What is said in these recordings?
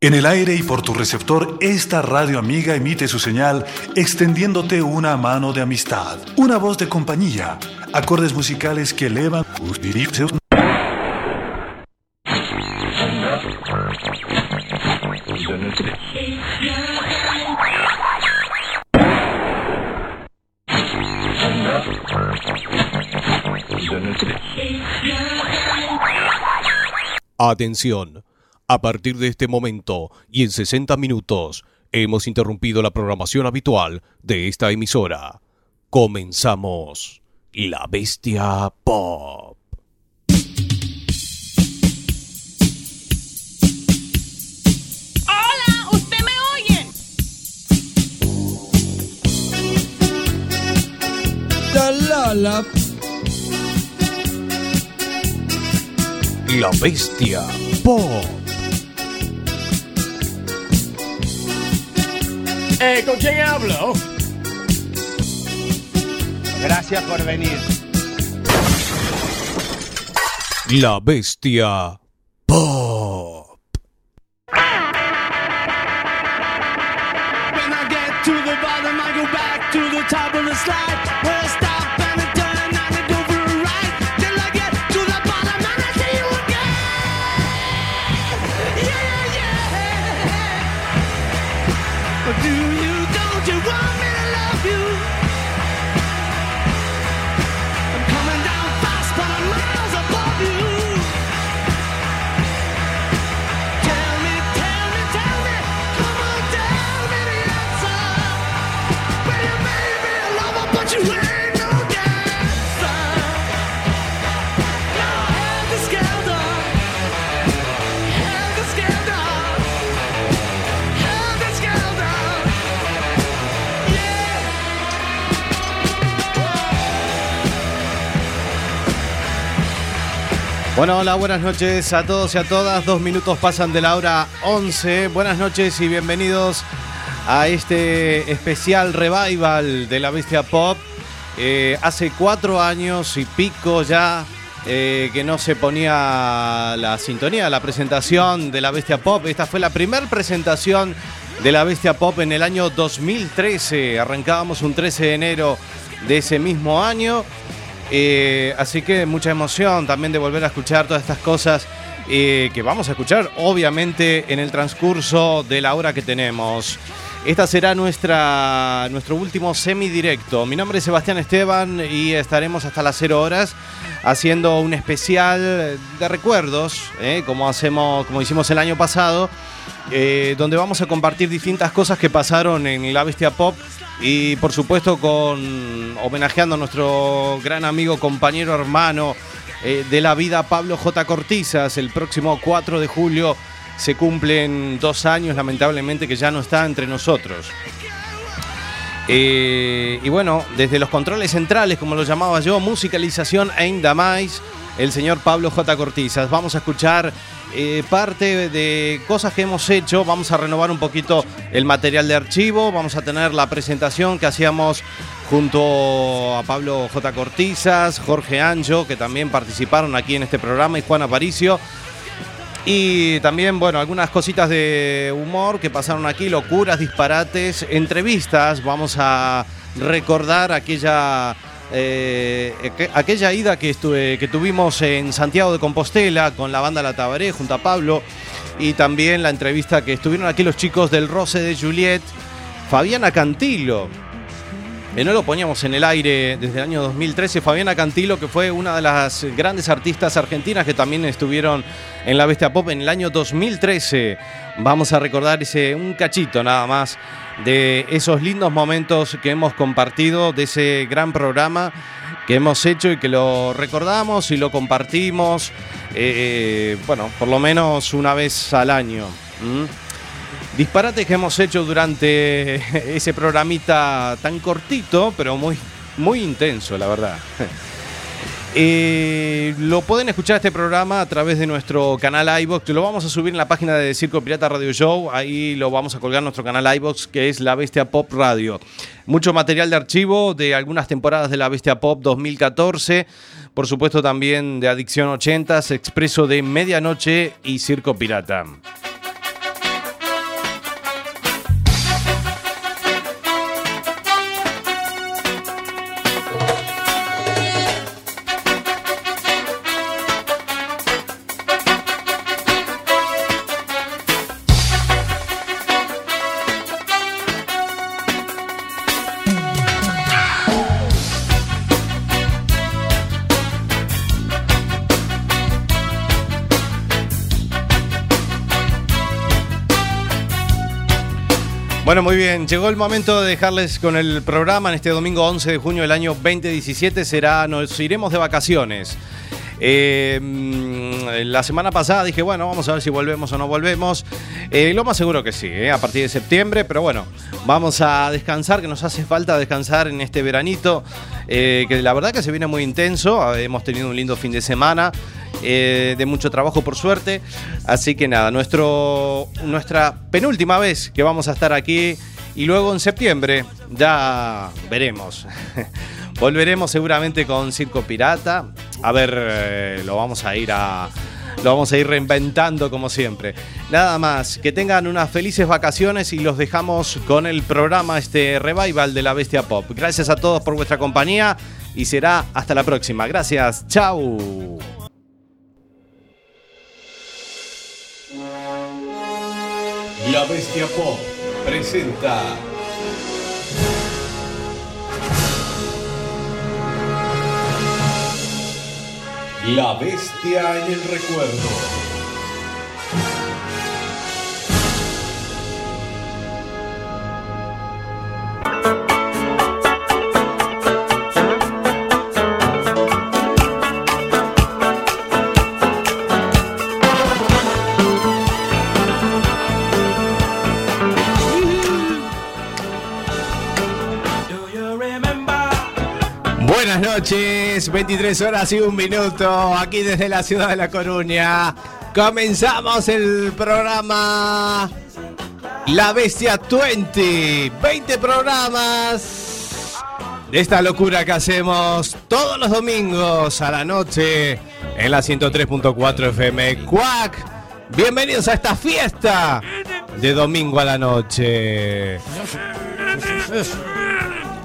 En el aire y por tu receptor, esta radio amiga emite su señal extendiéndote una mano de amistad, una voz de compañía, acordes musicales que elevan. Atención. A partir de este momento y en 60 minutos hemos interrumpido la programación habitual de esta emisora. Comenzamos La Bestia Pop. Hola, ¿usted me oye? La la la. La Bestia Pop. Eh, ¿con quién hablo? Gracias por venir. La Bestia Pop. When I get to the bottom, I go back to the top of the slide. Bueno, hola, buenas noches a todos y a todas. Dos minutos pasan de la hora 11. Buenas noches y bienvenidos a este especial revival de la Bestia Pop. Eh, hace cuatro años y pico ya eh, que no se ponía la sintonía, la presentación de la Bestia Pop. Esta fue la primera presentación de la Bestia Pop en el año 2013. Arrancábamos un 13 de enero de ese mismo año. Eh, así que mucha emoción también de volver a escuchar todas estas cosas eh, que vamos a escuchar, obviamente, en el transcurso de la hora que tenemos. Esta será nuestra, nuestro último semidirecto. Mi nombre es Sebastián Esteban y estaremos hasta las 0 horas haciendo un especial de recuerdos, eh, como, hacemos, como hicimos el año pasado, eh, donde vamos a compartir distintas cosas que pasaron en la Bestia Pop y por supuesto con homenajeando a nuestro gran amigo, compañero, hermano eh, de la vida, Pablo J. Cortizas. El próximo 4 de julio se cumplen dos años, lamentablemente, que ya no está entre nosotros. Eh, y bueno, desde los controles centrales, como lo llamaba yo, musicalización ainda más, el señor Pablo J. Cortizas. Vamos a escuchar eh, parte de cosas que hemos hecho, vamos a renovar un poquito el material de archivo, vamos a tener la presentación que hacíamos junto a Pablo J. Cortizas, Jorge Anjo, que también participaron aquí en este programa, y Juan Aparicio. Y también, bueno, algunas cositas de humor que pasaron aquí, locuras, disparates, entrevistas. Vamos a recordar aquella, eh, aqu- aquella ida que, estuve, que tuvimos en Santiago de Compostela con la banda La Tabaré junto a Pablo. Y también la entrevista que estuvieron aquí los chicos del Roce de Juliet, Fabiana Cantilo, que no lo poníamos en el aire desde el año 2013. Fabiana Cantilo, que fue una de las grandes artistas argentinas que también estuvieron en la Bestia Pop en el año 2013. Vamos a recordar ese, un cachito nada más de esos lindos momentos que hemos compartido, de ese gran programa que hemos hecho y que lo recordamos y lo compartimos, eh, bueno, por lo menos una vez al año. Disparates que hemos hecho durante ese programita tan cortito, pero muy, muy intenso, la verdad. Eh, lo pueden escuchar este programa a través de nuestro canal iBox. Lo vamos a subir en la página de Circo Pirata Radio Show. Ahí lo vamos a colgar en nuestro canal iBox, que es La Bestia Pop Radio. Mucho material de archivo de algunas temporadas de La Bestia Pop 2014. Por supuesto, también de Adicción 80, Expreso de Medianoche y Circo Pirata. Bueno, muy bien. Llegó el momento de dejarles con el programa en este domingo 11 de junio del año 2017. Será, nos iremos de vacaciones. Eh, mm, la semana pasada dije, bueno, vamos a ver si volvemos o no volvemos. Eh, lo más seguro que sí, eh, a partir de septiembre, pero bueno, vamos a descansar, que nos hace falta descansar en este veranito, que la verdad que se viene muy intenso. Hemos tenido un lindo fin de semana. Eh, de mucho trabajo por suerte. Así que nada, nuestro, nuestra penúltima vez que vamos a estar aquí y luego en septiembre ya veremos. Volveremos seguramente con Circo Pirata. A ver, eh, lo vamos a ir a. Lo vamos a ir reinventando como siempre. Nada más, que tengan unas felices vacaciones y los dejamos con el programa, este revival de la Bestia Pop. Gracias a todos por vuestra compañía y será hasta la próxima. Gracias, chau. La Bestia Pop presenta La Bestia en el Recuerdo. Buenas noches, 23 horas y un minuto, aquí desde la ciudad de La Coruña. Comenzamos el programa La Bestia 20. 20 programas de esta locura que hacemos todos los domingos a la noche en la 103.4 FM. Cuac. Bienvenidos a esta fiesta de domingo a la noche.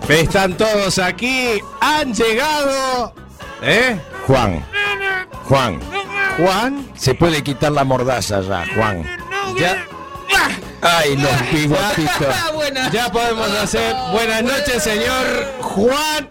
Están todos aquí, han llegado. ¿Eh? Juan, Juan, Juan, se puede quitar la mordaza ya, Juan. ya, Ay, los bigotitos. ya podemos hacer. Buenas noches, señor Juan.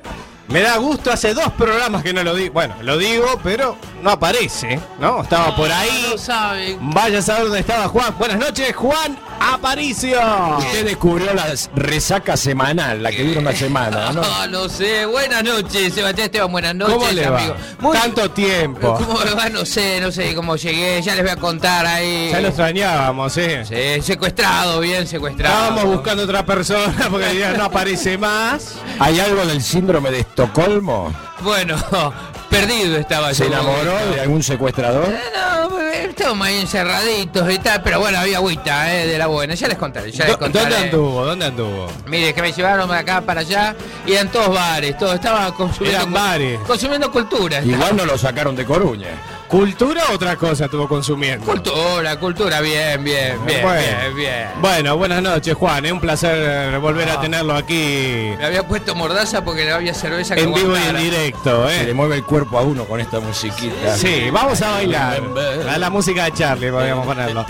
Me da gusto, hace dos programas que no lo digo. Bueno, lo digo, pero no aparece, ¿no? Estaba por ahí. lo saben. Vaya a saber dónde estaba Juan. Buenas noches, Juan Aparicio. Usted descubrió la resaca semanal, la que dura una semana, ¿no? No, no sé. Buenas noches, Sebastián Esteban. Buenas noches, ¿Cómo le va? amigo. Muy Tanto tiempo. ¿Cómo me va? No sé, no sé cómo llegué. Ya les voy a contar ahí. Ya lo extrañábamos, ¿eh? Sí, secuestrado, bien secuestrado. Estábamos buscando otra persona porque ya no aparece más. ¿Hay algo del síndrome de Estocolmo? Bueno, perdido estaba ¿Se yo. enamoró de algún secuestrador? Eh, No, estábamos ahí encerraditos y tal, pero bueno, había agüita eh, de la buena. Ya les contaré, ya les ¿Dó- contaré. ¿Dónde anduvo? ¿Dónde anduvo? Mire, que me llevaron de acá para allá y eran todos bares, todo estaba consumiendo Eran bares. consumiendo cultura. Igual no lo sacaron de Coruña. ¿Cultura o otra cosa estuvo consumiendo? Cultura, cultura, bien, bien, bien, Bueno. bien, bien. Bueno, buenas noches, Juan. Es un placer volver a tenerlo aquí Me había puesto mordaza porque no había cerveza que en vivo y en directo, Se le ¿eh? mueve el cuerpo a uno con esta musiquita. Sí, vamos a bailar. A la música de Charlie podríamos ponerlo.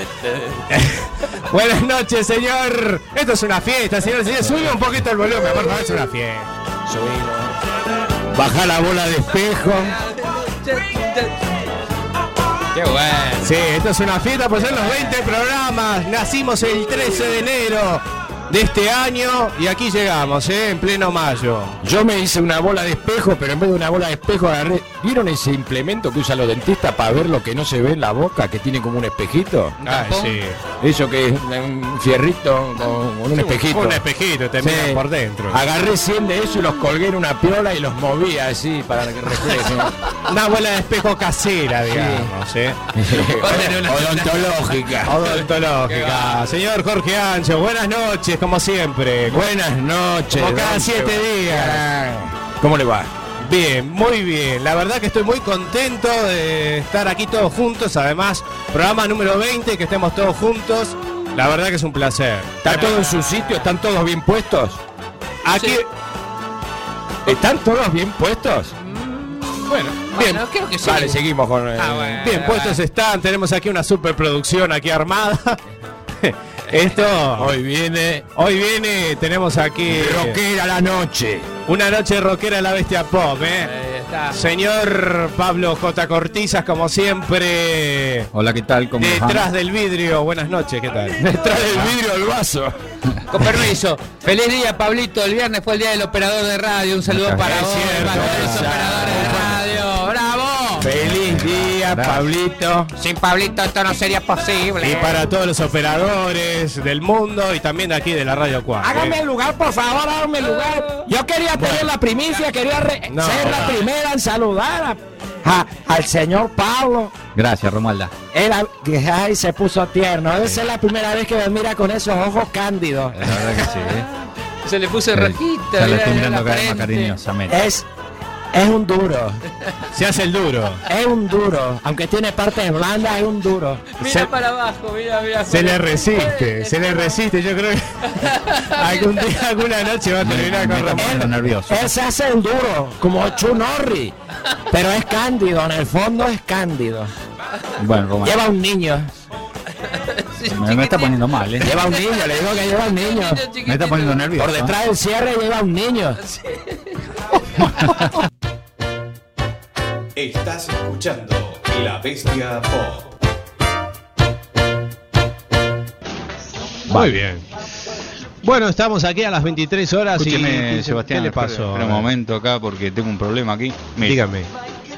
buenas noches, señor. Esto es una fiesta, señor. señor sube un poquito el volumen, por favor, es una fiesta. Subimos. Baja la bola de espejo. Qué bueno. Sí, esto es una fiesta, pues son los 20 programas. Nacimos el 13 de enero de este año y aquí llegamos, ¿eh? En pleno mayo. Yo me hice una bola de espejo, pero en vez de una bola de espejo agarré. ¿Vieron ese implemento que usan los dentistas para ver lo que no se ve en la boca, que tiene como un espejito? Tampón? sí. Eso que es un fierrito con, con un espejito. Un espejito, te Sí. miran por dentro. Agarré 100 de eso y los colgué en una piola y los moví así para que reflejen. Una bola de espejo casera, digamos, ¿eh? Odontológica. Odontológica. Señor Jorge Ancho, buenas noches, como siempre. Buenas noches. Como cada siete días. ¿Cómo le va? Bien, muy bien. La verdad que estoy muy contento de estar aquí todos juntos. Además, programa número 20, que estemos todos juntos. La verdad que es un placer. ¿Está todo en su sitio? ¿Están todos bien puestos? Aquí, Sí. ¿Están todos bien puestos? bueno, bien. Bueno, creo que sí. Vale, seguimos con. eh, Ah, bueno. Bien puestos están, tenemos aquí una superproducción aquí armada. Esto, Hoy viene hoy viene, tenemos aquí Rockera la noche. una noche rockera la bestia pop, ¿eh? Ahí está. Señor Pablo J. Cortizas, como siempre, Hola, ¿qué tal? ¿Cómo detrás del vidrio. Buenas noches, ¿qué tal? Detrás del vidrio el vaso. Con permiso. Feliz día, Pablito. El viernes fue el día del operador de radio. Un saludo para vos, para los operadores de radio. Feliz día, Pablito. Sin Pablito esto no sería posible. Y para todos los operadores del mundo y también aquí de la Radio 4. Hágame el lugar, por favor, hágame el lugar. Yo quería tener la primicia, quería No, ser la no. primera en saludar a- a- al señor Pablo. Gracias, Romualda. Era, ay, se puso tierno. Debe ser la primera vez que me mira con esos ojos cándidos. La verdad que sí, ¿eh? Se le puso rojito. Ya lo mira, estoy mira mirando la más frente. cariñosamente. Es, es un duro. Se hace el duro. Es un duro. Aunque tiene partes blandas, es un duro. Mira Se- para abajo, mira, mira. Se le resiste, se le resiste. Yo creo que algún día, alguna noche va a terminar Me con Ramón. nervioso. Él se hace el duro, como Chu Norri. Pero es cándido, en el fondo es cándido. Bueno, Romualda. Lleva un niño. Me, me está poniendo mal, ¿eh? Lleva un niño, le digo que lleva un niño. Me está poniendo nervioso. Por detrás del cierre lleva un niño. Estás escuchando La Bestia Pop. Muy bien. Bueno, estamos aquí a las 23 horas Escúcheme, y Sebastián, ¿qué le pasó? un momento acá porque tengo un problema aquí. Dígame.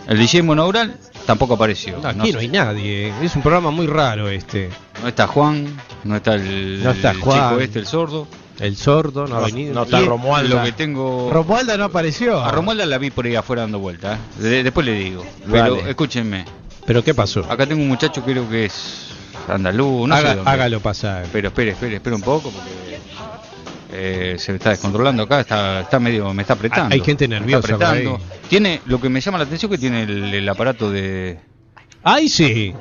El DJ monaural tampoco apareció. No, aquí no, hay nadie. Es un programa muy raro este. no está Juan, no está el, No está el Juan. chico este, el sordo. El sordo no ha venido. no está Y- Romualda. Lo que tengo... Romualda no apareció. A Romualda la vi por ahí afuera dando vueltas. ¿eh? De- después le digo. Pero Vale. escúchenme. ¿Pero qué pasó? Acá tengo un muchacho creo que es andaluz, no sé Haga- dónde. hágalo pasar. Pero espere, espere, espere un poco porque eh, se me está descontrolando acá, está, está medio, me está apretando. Hay gente Me está nerviosa por apretando. ahí. Tiene, lo que me llama la atención que tiene el, el aparato de. ¡Ay, sí!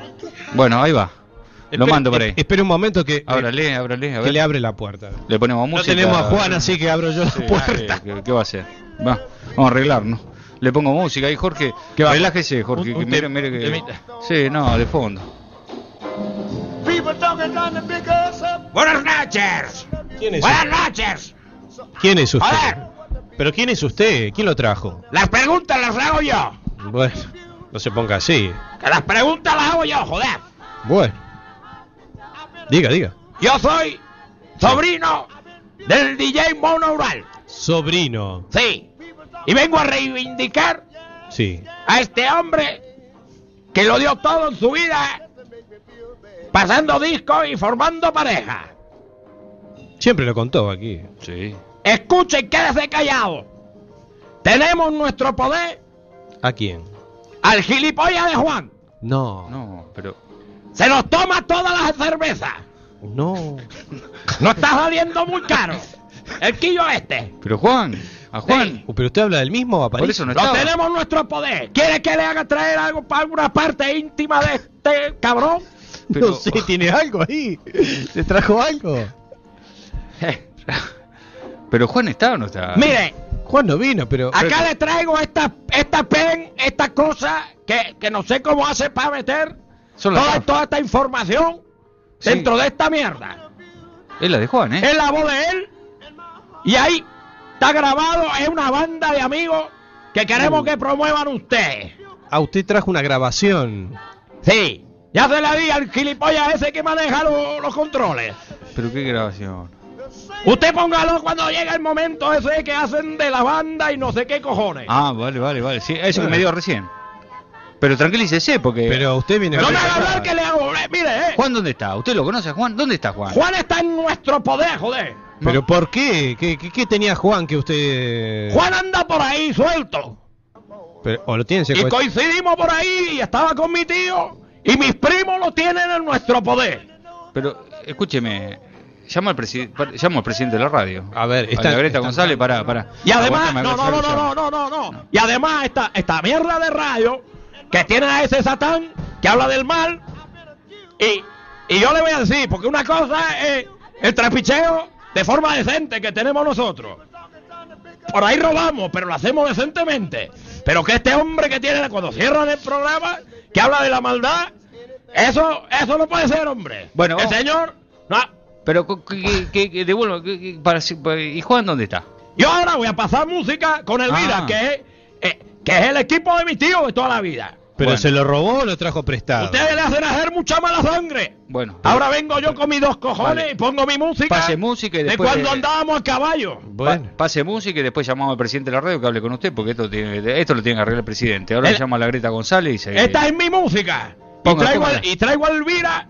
Bueno, ahí va. Lo mando por ahí. eh, Espere un momento que, Ábrale, ábrale, a que ver. le abre la puerta. Le ponemos No música. tenemos a Juan, así que abro yo Sí, la puerta. eh, ¿qué, qué va a hacer? Va, vamos a arreglarnos. Le pongo música ahí, Jorge. ¿Qué va? Relájese, Jorge. Un- que un mire, mire que. temita. Sí, no, de fondo. Buenas noches. ¿Quién es, Buenas noches. ¿Quién es usted? A ver. ¿Pero quién es usted? ¿Quién lo trajo? Las preguntas las hago yo. Bueno, no se ponga así. Que las preguntas las hago yo, joder. Bueno. Diga, diga. Yo soy sobrino del DJ Monaural. Sobrino. Sí. Y vengo a reivindicar Sí. a este hombre que lo dio todo en su vida, pasando discos y formando pareja. Siempre lo contó aquí. Sí. Escuchen, quédese callado. Tenemos nuestro poder ¿A quién? al gilipollas de Juan. No. No, pero. Se nos toma todas las cervezas. No. No está saliendo muy caro. El quillo este. Pero Juan, a Juan. Uh, ¿Pero usted habla del mismo Por eso no Lo tenemos en nuestro poder. ¿Quiere que le haga traer algo para alguna parte íntima de este cabrón? Pero- No sé, tiene algo ahí. ¿Le trajo algo? Pero Juan está o no está. Mire, Juan no vino, pero... acá le traigo esta, esta pen, esta cosa que, que no sé cómo hace para meter toda, esta información Sí. dentro de esta mierda. Es la de Juan, ¿eh? Es la voz de él y ahí está grabado, es una banda de amigos que queremos Uh. que promuevan ustedes. Ah, usted trajo una grabación. Sí, ya se la di al gilipollas ese que maneja lo- los controles. Pero qué grabación. Usted póngalo cuando llegue el momento ese que hacen de la banda y no sé qué cojones. Ah, vale, vale, vale. Sí, eso que me dio recién. Pero tranquilícese porque. Pero usted viene... no me haga hablar que le hago. eh, mire, eh. Juan, ¿dónde está? ¿Usted lo conoce a Juan? ¿Dónde está Juan? Juan está en nuestro poder, joder. ¿Pero por qué? ¿Qué, qué, qué tenía Juan que usted...? Juan anda por ahí suelto. Pero- ¿O lo tiene Y secuestrado? coincidimos por ahí y estaba con mi tío. Y mis primos lo tienen en nuestro poder. Pero, escúcheme. Llama al, presi- pa- llama al presidente de la radio. A ver, A está- la Greta está- González, para, para. Y además, no, a no, no, no, llamo. no, no, no, no. Y además esta, esta mierda de radio que tiene a ese satán que habla del mal. Y, y yo le voy a decir, porque una cosa es el trapicheo de forma decente que tenemos nosotros. Por ahí robamos, pero lo hacemos decentemente. Pero que este hombre que tiene cuando cierran el programa, que habla de la maldad, eso, eso no puede ser, hombre. Bueno, el señor, no. Pero, que, que, que- que devuelvo. que- que- para, para- ¿Y Juan dónde está? Yo ahora voy a pasar música con Elvira, Ah. que, es, eh, que es el equipo de mi tío de toda la vida. Pero Bueno. se lo robó o lo trajo prestado. Ustedes le hacen hacer mucha mala sangre. Bueno, pero Ahora vengo yo con mis dos cojones Vale. y pongo mi música. Pase música y de después- cuando andábamos a caballo. pa- Bueno, pase música y después llamamos al presidente de la radio que hable con usted porque esto tiene, esto lo tiene que arreglar el presidente. Ahora El- le llamo a la Greta González y se... Esta es mi música. Y traigo, al- y traigo a Elvira,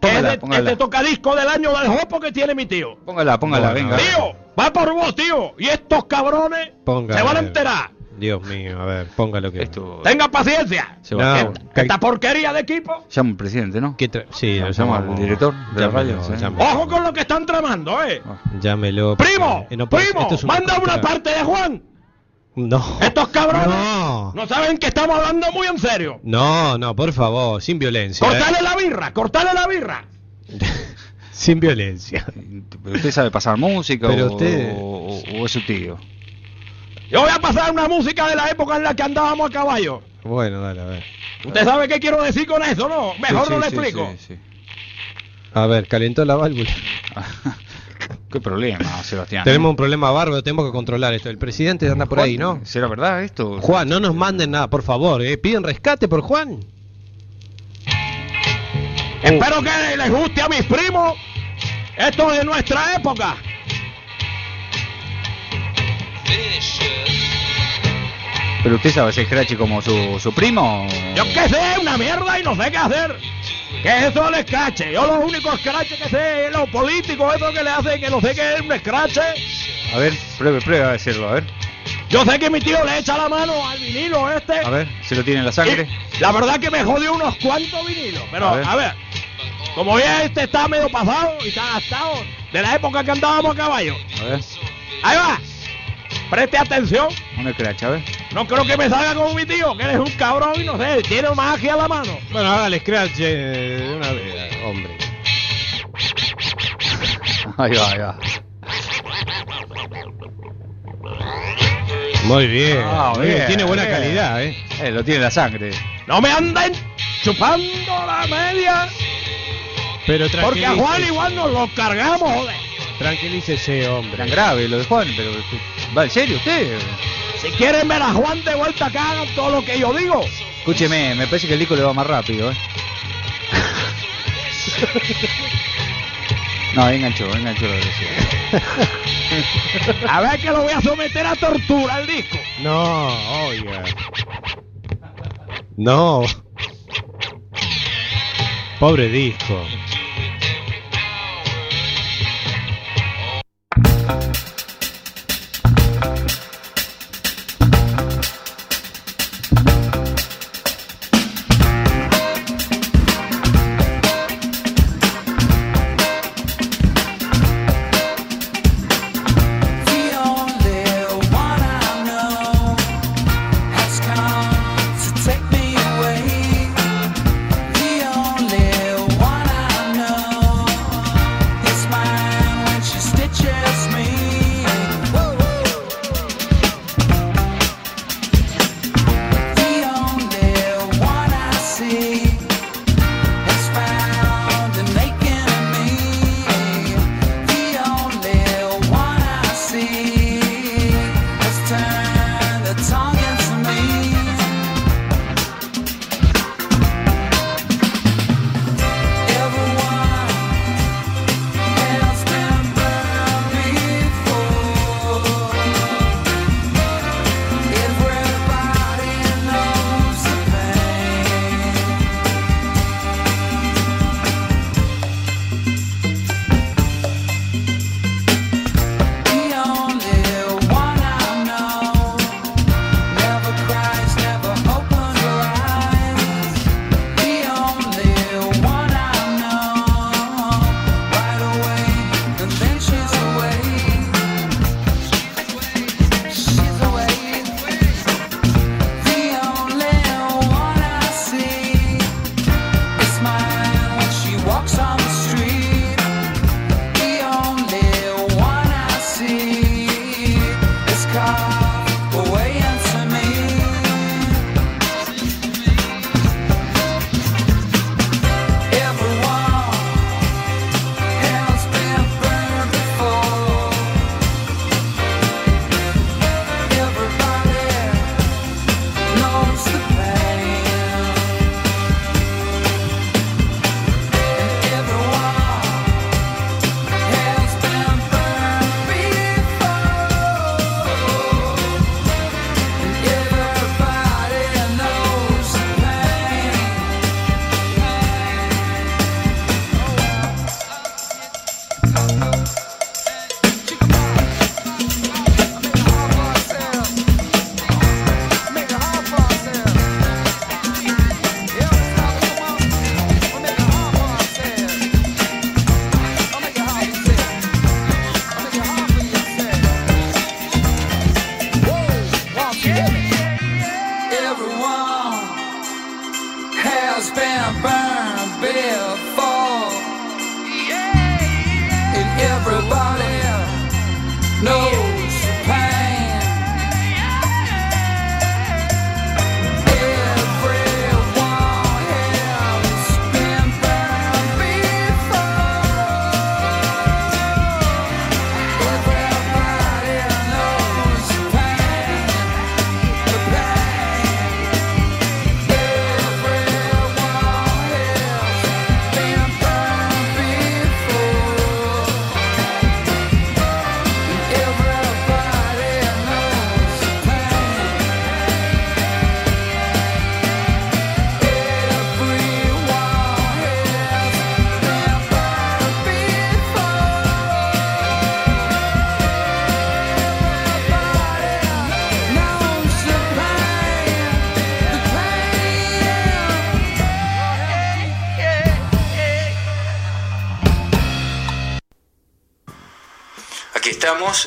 que Póngala, es de, póngala. es de tocadisco del año del Jopo que tiene mi tío. Póngala, póngala, venga. Tío, va por vos, tío. Y estos cabrones se van a enterar. Dios mío, a ver, póngalo que. Esto... Tenga paciencia. Se va a No. Esta porquería de equipo. Llamo al presidente, ¿no? ¿Qué tra- sí, lo Llamo al director de la radio. Ojo con lo que están tramando, eh. Llámelo. Primo, Eh, no primo, esto es manda una parte de Juan. No. Estos cabrones No. no saben que estamos hablando muy en serio. No, no, por favor, sin violencia. ¿eh? Cortale la birra, cortale la birra. Sin violencia. ¿Pero usted sabe pasar música Pero o, usted- o- o es su tío? Yo voy a pasar una música de la época en la que andábamos a caballo. Bueno, dale, a ver. ¿Usted sabe qué quiero decir con eso, no? Mejor Sí, no sí, le sí, explico. A ver, calentó la válvula. ¿Qué problema, Sebastián? Tenemos un problema bárbaro, tenemos que controlar esto. El presidente anda por ahí, ¿no? ¿Será verdad esto? Juan, no nos manden nada, por favor, ¿eh? Piden rescate por Juan. Espero que les guste a mis primos. Esto es de nuestra época. ¿Pero usted sabe ese scratch como su, su primo? Yo qué sé, una mierda y no sé qué hacer. ¿Qué es eso del scratch? Yo lo único scratch que sé es lo político, eso que le hace que no sé qué es un scratch. A ver, pruebe, pruebe a decirlo, a ver. Yo sé que mi tío le echa la mano al vinilo este. A ver, ¿se lo tiene en la sangre? Y la verdad que me jodió unos cuantos vinilos. Pero, A a ver. ver, como ya este está medio pasado y está gastado de la época que andábamos a caballo. A ver, Ahí va. Preste atención. un scratch, a ver. No creo que me salga como mi tío, que eres un cabrón y no sé, tiene magia a la mano. Bueno, hágale scratch eh, de una vez, hombre. Ahí va, ahí va. Muy bien, Ah, muy bien, bien, tiene buena bien. calidad, ¿eh? Eh, lo tiene en la sangre. No me anden chupando la media, Pero porque a Juan igual nos lo cargamos, joder. tranquilícese, hombre. Tan grave lo de Juan, pero... ¿Va en serio usted? Si quieren ver a Juan de vuelta, que hagan todo lo que yo digo. Escúcheme, me parece que el disco le va más rápido, ¿eh? No, enganchó, enganchó lo que decía. A ver que lo voy a someter a tortura el disco. No, oiga. No. Pobre disco.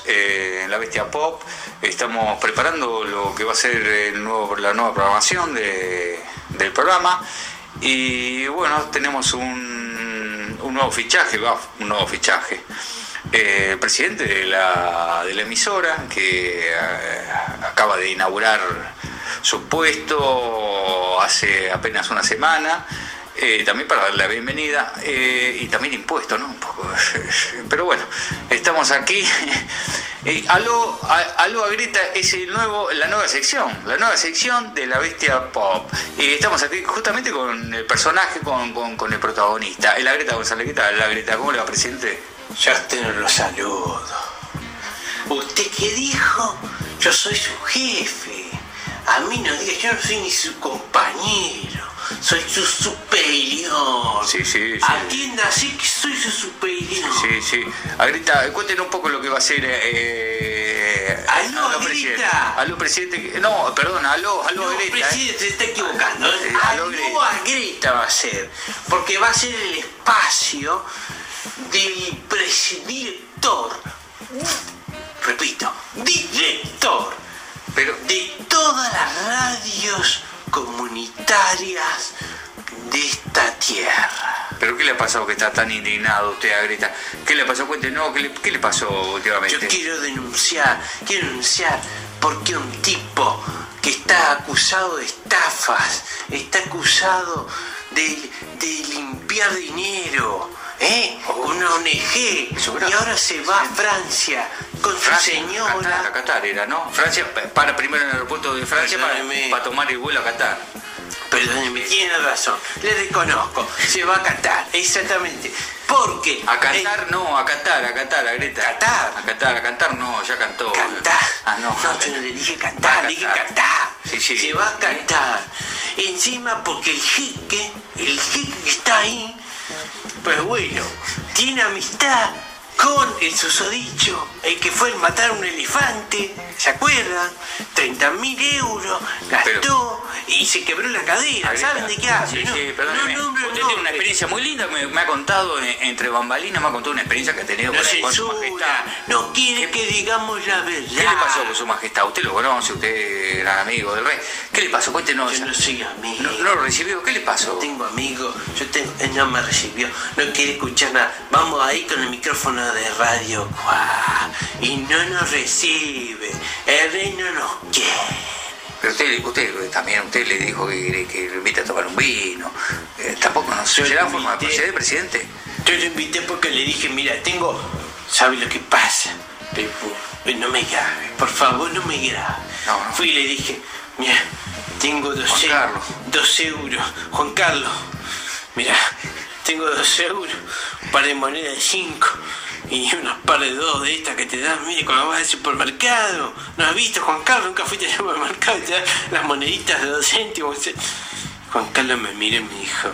Eh, en la Bestia Pop, estamos preparando lo que va a ser el nuevo, la nueva programación de- del programa y bueno, tenemos un, un nuevo fichaje, va, un nuevo fichaje. Eh, el presidente de la, de la emisora que eh, acaba de inaugurar su puesto hace apenas una semana, también para darle la bienvenida y también impuesto, ¿no? Pero bueno, estamos aquí. Eh, aló, a- aló a Grita es el nuevo, la nueva sección, la nueva sección de la bestia pop. Y estamos aquí justamente con el personaje, con, con- con el protagonista, el Greta González. ¿Qué tal, la Greta? ¿Cómo le va, presidente? Ya te lo saludo. ¿Usted qué dijo? Yo soy su jefe. A mí no diga, yo no soy ni su compañero. Soy su superior. Sí, sí, sí. Atienda así que soy su superior. Sí, sí. Agrita, cuéntenos un poco lo que va a ser. Eh, Aló, aló, presidente. Aló, presidente. No, perdón, aló, aló, No, Agrita. ¿eh? presidente, se está equivocando. Eh, Aló aló, Greta. a Greta va a ser. Porque va a ser el espacio del presidirector. Repito, director Pero, de todas las radios comunitarias de esta tierra. pero ¿qué le ha pasado que está tan indignado usted, Agrita? ¿Qué le pasó? Cuéntenos, ¿qué le, qué le pasó últimamente? Yo quiero denunciar, quiero denunciar porque un tipo que está acusado de estafas, está acusado de, de limpiar dinero, ¿eh? Una ONG, y ahora se va a Francia con su señora. Qatar, a Qatar era, ¿no? Francia pa- para primero en el aeropuerto de Francia para, tomar el vuelo a Qatar. Perdóneme, tiene razón, le reconozco, se va a Qatar, exactamente. Porque A cantar, no, a Qatar, a Qatar, a Greta. Qatar. A Qatar, a cantar, no, ya cantó. Cantar. Ah, no. yo no le dije cantar, le dije cantar. cantar. Sí, sí. Se va a cantar. Encima porque el jeque, el jeque que está ahí, pues bueno, tiene amistad con el susodicho, el que fue a matar a un elefante, ¿se acuerdan? 30 mil euros, gastó y se quebró la cadera. ¿saben de qué hace? Sí, no? sí, perdóneme. No, nombro Usted el tiene una experiencia muy linda, me, me ha contado eh, entre bambalinas, me ha contado una experiencia que ha tenido No con, con su majestad. no quiere que digamos la verdad. ¿Qué le pasó con su majestad? Usted lo conoce, usted era amigo del rey. ¿Qué le pasó? Cuéntenos. Yo no soy amigo. ¿No, no lo recibió? ¿Qué le pasó? No tengo amigos, yo tengo, él no me recibió, no quiere escuchar nada. Vamos ahí con el micrófono de radio Cuá, y no nos recibe, el rey no nos quiere. Pero usted, usted también, usted le dijo que, que lo invita a tomar un vino. Eh, tampoco no será forma de proceder, presidente. Yo lo invité porque le dije, mira, tengo, ¿sabe lo que pasa? No me grabe, por favor no me grabe. No, no. Fui y le dije, mira, tengo dos, Juan eu- Carlos. dos euros. Juan Carlos, mira, tengo dos euros, un par de monedas de cinco y unos par de dos de estas que te dan, mire, cuando vas al supermercado. ¿No has visto, Juan Carlos? Nunca fuiste al supermercado y te dan las moneditas de dos céntimos. Juan Carlos me miró y me dijo,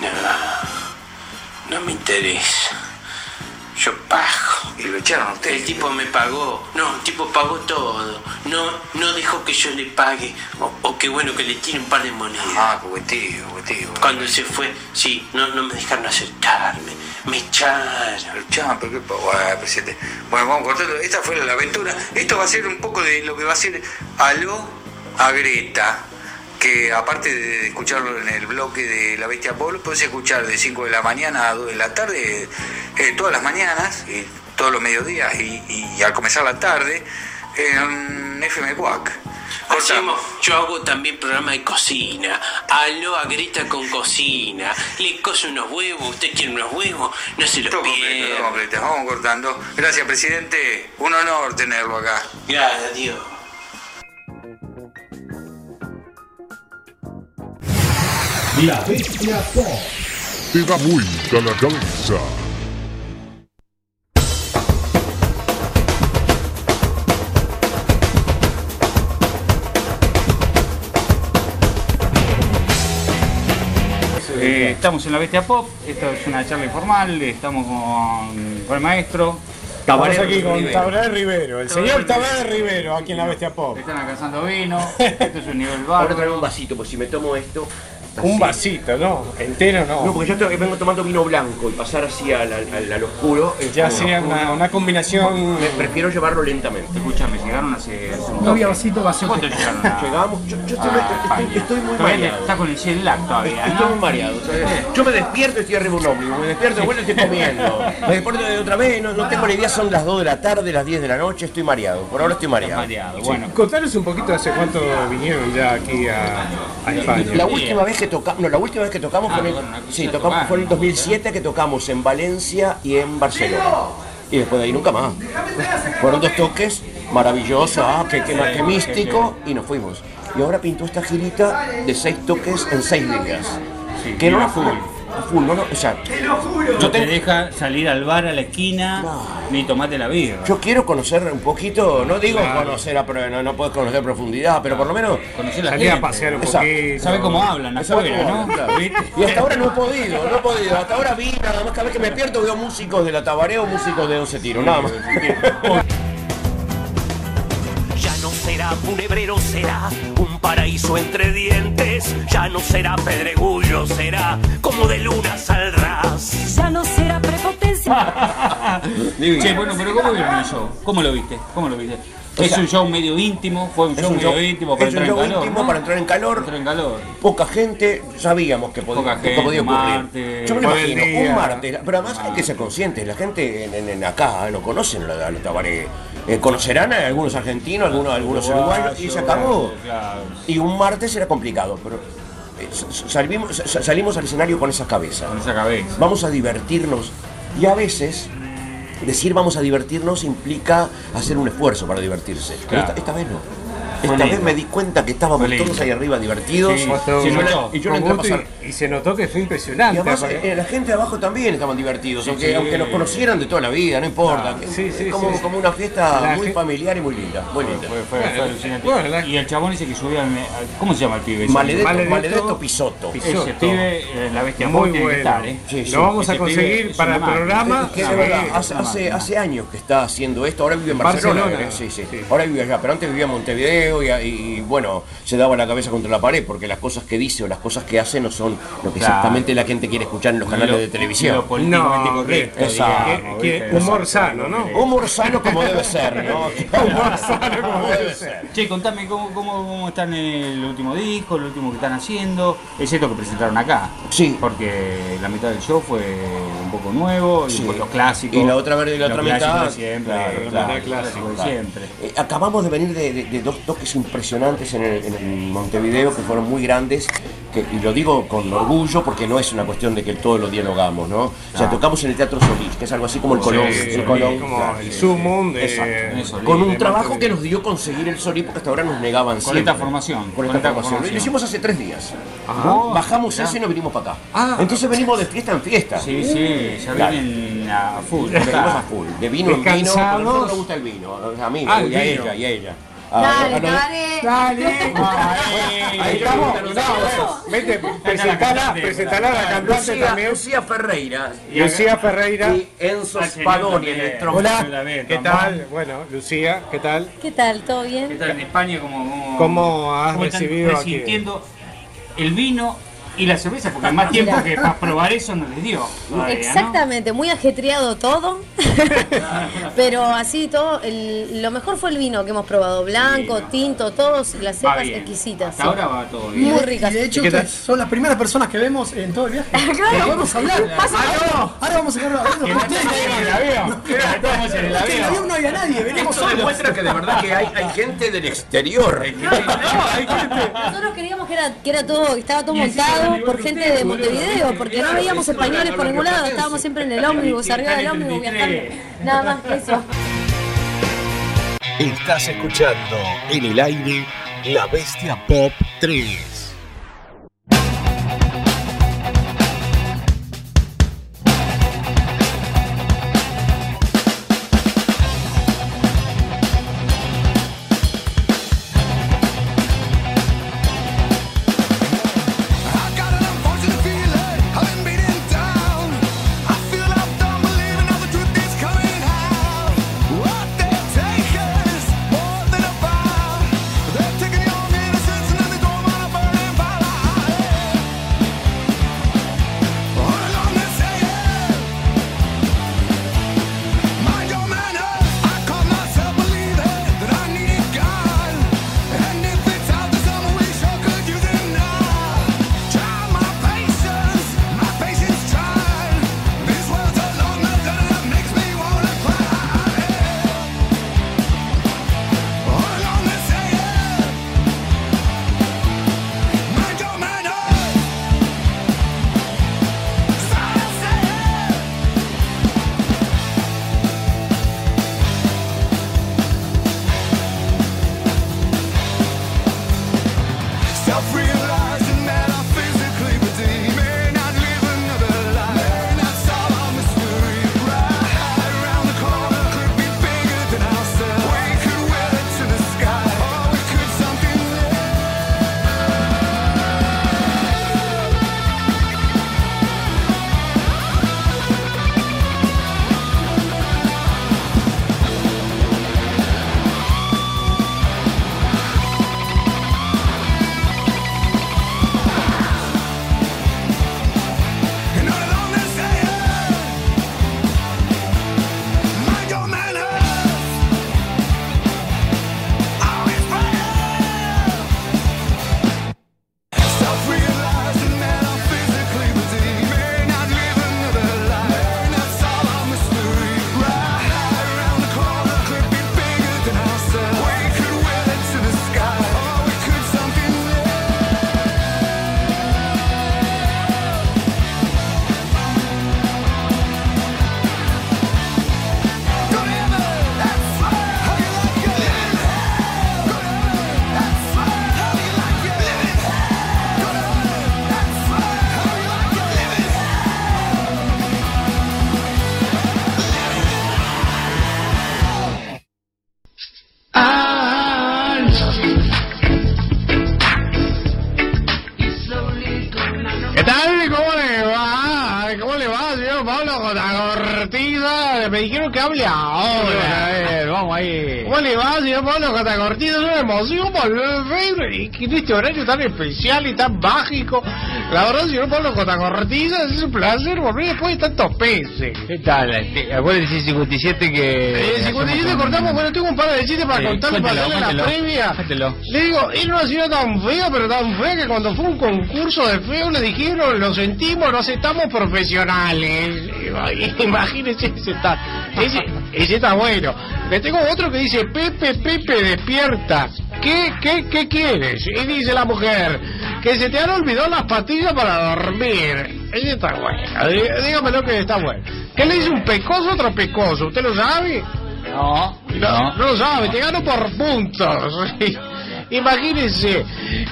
no, no me interesa. Yo pago. Y lo echaron a usted. El tipo me pagó. No, el tipo pagó todo. No, no dejó que yo le pague. O, o que bueno, que le tire un par de monedas. Ah, tío, tío. Cuando se fue, sí, no, no me dejaron acercarme. Me echaron. El champ, qué bueno, presidente. Bueno, vamos cortando. Esta fue la aventura. Esto va a ser un poco de lo que va a ser Aló a Greta. Que aparte de escucharlo en el bloque de La Bestia Polo, puedes escuchar de 5 de la mañana a 2 de la tarde, eh, todas las mañanas, y todos los mediodías y, y al comenzar la tarde, en FM Cuac. Hacemos, yo hago también programa de cocina. Aló a Greta con cocina. Le coso unos huevos. ¿Usted quiere unos huevos? No se los Todo completo, pierda. todo completo. Vamos cortando. Gracias, presidente. Un honor tenerlo acá. Gracias, Dios. La Bestia Pop. Te da vuelta la cabeza. Estamos en la Bestia Pop, esto es una charla informal, estamos con, con el maestro. Estamos aquí con Rivero. Tabaré Rivero, el Tabaré señor. Tabaré Rivero, aquí en la Bestia Pop. Están alcanzando vino, esto es un nivel Ahora bárbaro. traigo un vasito, pues si me tomo esto, Un vasito, ¿no? Entero no. No, porque yo tengo- vengo tomando vino blanco y pasar así al, al- oscuro. es Ya como- sea una, una combinación. Me- prefiero llevarlo lentamente. Escúchame, llegaron hace. hace un No había toque. vasito vacío. ¿Cuánto llegaron? a- Llegamos, yo, yo estoy, a estoy- estoy muy Todavía mareado. Está con el jet lag todavía, Estoy muy ¿no? mareado. ¿sabes? Yo me despierto y estoy arriba de un ómnibus. Me despierto de vuelta y estoy comiendo. Me despierto de otra vez, no, no tengo ni idea. Son las 2 de la tarde, las 10 de la noche. Estoy mareado. Por ahora estoy mareado. Mareado, Sí. bueno. Contanos un poquito hace cuánto vinieron ya aquí a, a España. La última vez que tocamos, no, la última vez que tocamos Ah, fue en, bueno, sí, tocamos, tocar, fue en el ¿no? 2007 que tocamos en Valencia y en Barcelona. Y después de ahí nunca más. Fueron dos toques maravillosos, ah, qué, qué- qué místico, y nos fuimos. Y ahora pintó esta girita de seis toques en seis días. que no iba a full. A full, no, no, o sea, No yo, te te- deja salir al bar a la esquina ni tomate la birra. yo quiero conocer un poquito, no digo conocer a no, no puedo conocer a profundidad, pero por lo menos Conocer la Salir a gente. pasear un Exacto. poquito. Sabe cómo hablan afuera, ¿no? Y hasta ahora no he podido, no he podido. Hasta ahora vi, nada más cada vez que me despierto veo músicos de la Tabareo, músicos de 11 tiros, nada más. Será funebrero, será un paraíso entre dientes. Ya no será pedregullo, será como de lunas al ras. Ya no será prepotencia. Che, bueno, pero ¿cómo vieron el show? ¿Cómo lo viste? ¿Cómo lo viste? Es un show medio íntimo, fue un show un medio show- íntimo para entrar en calor. íntimo ¿no? para entrar en calor. Entrar en calor. Poca gente, sabíamos que podía, Poca que gente, podía ocurrir. martes, Yo me lo imagino, día. un martes, pero además hay que ser conscientes, la gente en, en- en acá no conocen la, la Tabaré. Eh, conocerán a algunos argentinos, algunos, algunos uruguayos, y se acabó. Claro. Y un martes era complicado, pero eh, salimos, salimos al escenario con esa cabeza. Con esa cabeza. Vamos a divertirnos. Y a veces, decir vamos a divertirnos implica hacer un esfuerzo para divertirse. Pero esta vez no. Esta vez me di cuenta que estábamos todos ahí arriba divertidos. Sí, y yo, notó. la- y yo la con entré a gusto pasar. y, y se notó que fue Y impresionante. además porque- eh, la gente de abajo también estaban divertidos, aunque, sí. aunque nos conocieran de toda la vida, no importa. Claro, sí, sí, es como, sí. como una fiesta La muy familiar y muy linda. Muy linda. Fue, fue, fue alucinante. bueno, la- Y el chabón ese que subía, ¿cómo se llama el pibe? Maledetto, Maledetto. Maledetto Pisotto. Ese Pisoto. pibe, eh, la bestia Muy tiene que estar, ¿eh? Sí, sí. Lo vamos a Ese pibe conseguir para el programa. Hace, años que está haciendo esto, ahora vive en Barcelona. Ahora vive allá, pero antes vivía en Montevideo y, y, bueno, se daba la cabeza contra la pared porque las cosas que dice o las cosas que hace no son lo que Claro. exactamente la gente quiere escuchar en los canales Lo- de televisión. Lo políticamente No, correcto. humor sano, ¿no? Humor sano como debe ser, ¿no? Humor sano como debe ser. Che, contame cómo, cómo, cómo están el último disco, el último que están haciendo. Es esto que presentaron acá. Sí. Porque la mitad del show fue un poco nuevo, y Sí. los clásicos. Y la otra la otra mitad, siempre. claro, siempre. Eh, acabamos de venir de, de- de dos toques impresionantes en, el- en el Montevideo que fueron muy grandes, que- y lo digo con orgullo porque no es una cuestión de que todos lo dialogamos, ¿no? O sea, tocamos en el Teatro Solís, que es algo así como el Colón. Sí, el Colón, como claro. el sumum de- Exacto. de Solís, Con un de trabajo que nos dio conseguir el Solís porque hasta ahora nos negaban Con siempre. esta formación, Con con esta esta formación. formación. Lo hicimos hace tres días. Bajamos ese y nos vinimos para acá. Ah. Entonces venimos de fiesta en fiesta. Sí, sí, ya Claro. vienen a full. Venimos a full, de vino en vino, a nosotros nos gusta el vino, a mí, Ah, y a ella, y a ella. Dale, Ah, no, dale. Dale. Ahí estamos. Vete, presentala, presentala a la cantante Lucía, también. Lucía Ferreira. Lucía Ferreira. Y Enzo Spadoni en el. Hola, ¿qué tal? Bueno, Lucía, ¿qué tal? ¿Qué tal? ¿Todo ¿Qué bien? tal en España? ¿Cómo, cómo, ¿Cómo has cómo están recibido aquí? el vino y la cerveza? Porque más tiempo que para probar eso no les dio. todavía, ¿no? Exactamente, muy ajetreado todo, pero así todo, el- lo mejor fue el vino que hemos probado, blanco, Sí, no. tinto, todos, las cepas exquisitas. Hasta sí. ahora va todo bien. Muy ricas. Y de hecho, son las primeras personas que vemos en todo el viaje. Claro. Vamos a hablar. Pasa- Ahora vamos a hablar hablando con no ustedes. estamos en el avión. Estamos en el que en el avión. avión no había nadie, venimos Esto solos. demuestra que de verdad que hay, hay gente del exterior. Nosotros creíamos que era, que era todo, que estaba todo montado por gente de Montevideo, porque no veíamos españoles por ningún lado, estábamos siempre en el ómnibus, arriba del ómnibus viajando. Nada más que eso. Estás escuchando en el aire La Bestia Pop 3. Hable ahora. A ver, vamos ahí. ¿Cómo le va, señor Pablo Cotacortiza? Es una emoción volver y en este horario tan especial y tan mágico. La verdad, señor Pablo Cotacortiza, es un placer volver después de tantos peces. ¿Qué tal? Te- Acuérdate, 57 que. Eh, 57 cortamos, bueno, tengo un par de chistes para Sí, contarle para hacerle la previa. Le digo, era una ciudad tan fea, pero tan fea que cuando fue un concurso de feo le dijeron, lo sentimos, no aceptamos profesionales. Imagínese ese está, ese, ese está bueno. Le tengo otro que dice, Pepe, Pepe, despierta. ¿Qué, qué, qué quieres? Y dice la mujer, que se te han olvidado las pastillas para dormir. Ese está bueno. Dí- Dígamelo que está bueno. ¿Qué le dice un pecoso a otro pecoso? ¿Usted lo sabe? No, No, no lo sabe, te gano por puntos. Imagínense,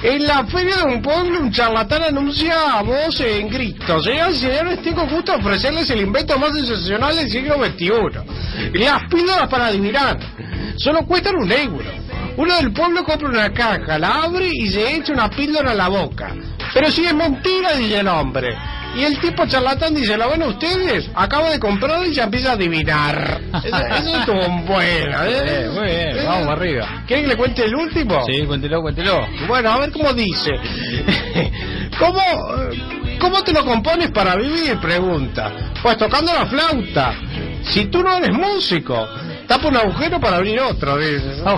en la feria de un pueblo un charlatán anuncia a voz en gritos. Señoras y señores, tengo gusto de ofrecerles el invento más sensacional del siglo XXI. Las píldoras para adivinar. Solo cuestan un euro. Uno del pueblo compra una caja, la abre y se echa una píldora en la boca. Pero si es mentira, dice el hombre. Y el tipo charlatán dice, ¿lo ven ustedes? Acabo de comprarlo y ya empieza a adivinar. Eso, eso estuvo bueno, ¿eh? Muy bien, vamos para arriba. ¿Quieren que le cuente el último? Sí, cuéntelo, cuéntelo. Bueno, a ver cómo dice. ¿Cómo, eh, ¿Cómo te lo compones para vivir? Pregunta. Pues tocando la flauta. Si tú no eres músico, tapa un agujero para abrir otro, dices.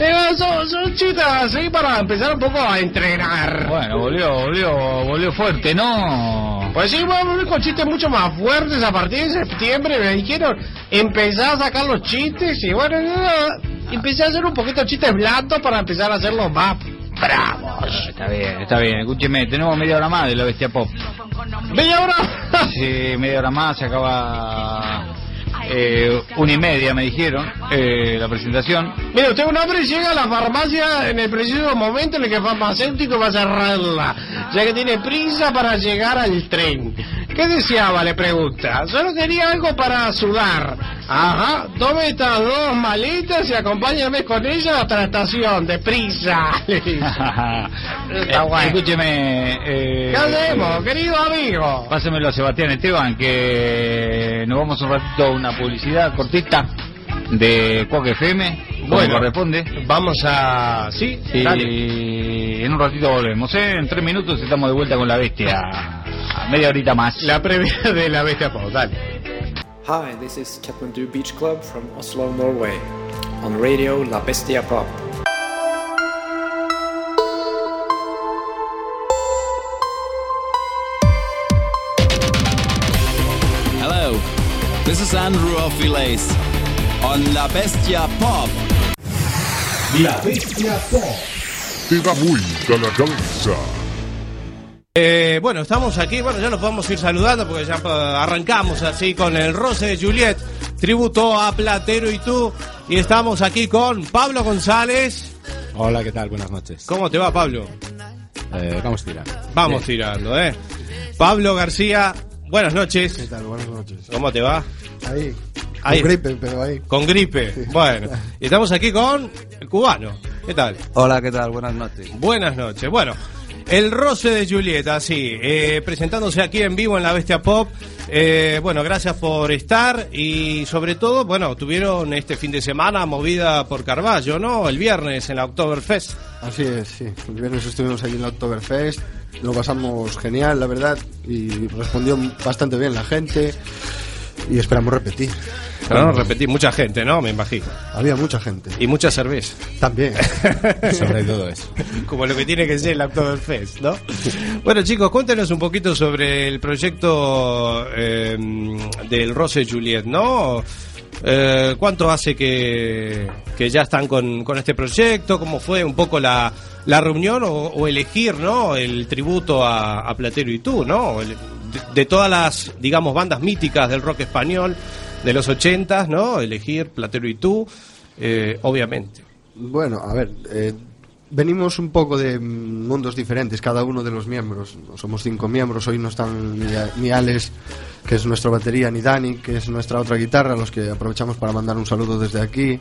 Eh, son, son chistes así para empezar un poco a entrenar. Bueno, volvió, volvió, volvió fuerte, ¿no? Pues sí, voy a volver con chistes mucho más fuertes a partir de septiembre. Me dijeron, empezar a sacar los chistes y bueno, empecé a hacer un poquito de chistes blandos para empezar a hacerlos más bravos. Está bien, está bien. Escúcheme, tenemos media hora más de la bestia pop. ¿Media hora? Sí, media hora más, se acaba eh, una y media, me dijeron, eh, la presentación. Mira, usted un hombre llega a la farmacia en el preciso momento en el que el farmacéutico va a cerrarla, ya que tiene prisa para llegar al tren. ¿Qué deseaba? Le pregunta. Solo quería algo para sudar. Ajá, tome estas dos maletas y acompáñame con ellas hasta la estación, deprisa. Está Eh, bueno. Escúcheme. Eh, ¿Qué hacemos, querido amigo? Pásemelo a Sebastián Esteban, que nos vamos un ratito a una publicidad cortita de Cuac FM, Bueno. corresponde. Vamos a... Sí, dale. Y en un ratito volvemos, ¿eh? En tres minutos estamos de vuelta con la bestia. A media horita más. La previa de la bestia pop, dale. Hi, this is Kathmandu Beach Club from Oslo, Norway. On radio La Bestia Pop. Andrew Ophiles on La Bestia Pop. La Bestia Pop. Te da vuelta la cabeza. Eh, bueno, estamos aquí, bueno, ya nos podemos ir saludando porque ya pa- arrancamos así con el roce de Juliet, tributo a Platero y tú, y estamos aquí con Pablo González. Hola, ¿qué tal? Buenas noches. ¿Cómo te va, Pablo? Eh, vamos a tirar. Vamos tirando, ¿eh? Pablo García, buenas noches. ¿Qué tal? Buenas noches. ¿Cómo te va? Ahí. Ahí. Con gripe, pero ahí. Con gripe. Bueno, y estamos aquí con el cubano. ¿Qué tal? Hola, ¿qué tal? Buenas noches. Buenas noches. Bueno, el roce de Julieta, sí, eh, presentándose aquí en vivo en la Bestia Pop. Eh, bueno, gracias por estar y sobre todo, bueno, tuvieron este fin de semana movida por Carballo, ¿no? El viernes en la Oktoberfest. Así es, sí. El viernes estuvimos allí en la Oktoberfest. Lo pasamos genial, la verdad. Y respondió bastante bien la gente. Y esperamos repetir. ¿no? Repetí, mucha gente, ¿no? Me imagino. Había mucha gente. Y mucha cerveza. También. Sobre todo eso. Como lo que tiene que ser la Oktoberfest, ¿no? Bueno, chicos, cuéntenos un poquito sobre el proyecto eh, del Rose Juliet, ¿no? Eh, ¿Cuánto hace que, que ya están con, con este proyecto? ¿Cómo fue un poco la, la reunión o, elegir, ¿no? El tributo a, a Platero y tú, ¿no? De, todas las, digamos, bandas míticas del rock español de los ochentas, ¿no? Elegir Platero y tú, eh, obviamente. Bueno, a ver, eh, venimos un poco de mundos diferentes, cada uno de los miembros. Somos cinco miembros, hoy no están ni, Alex, que es nuestra batería, ni Dani, que es nuestra otra guitarra, los que aprovechamos para mandar un saludo desde aquí.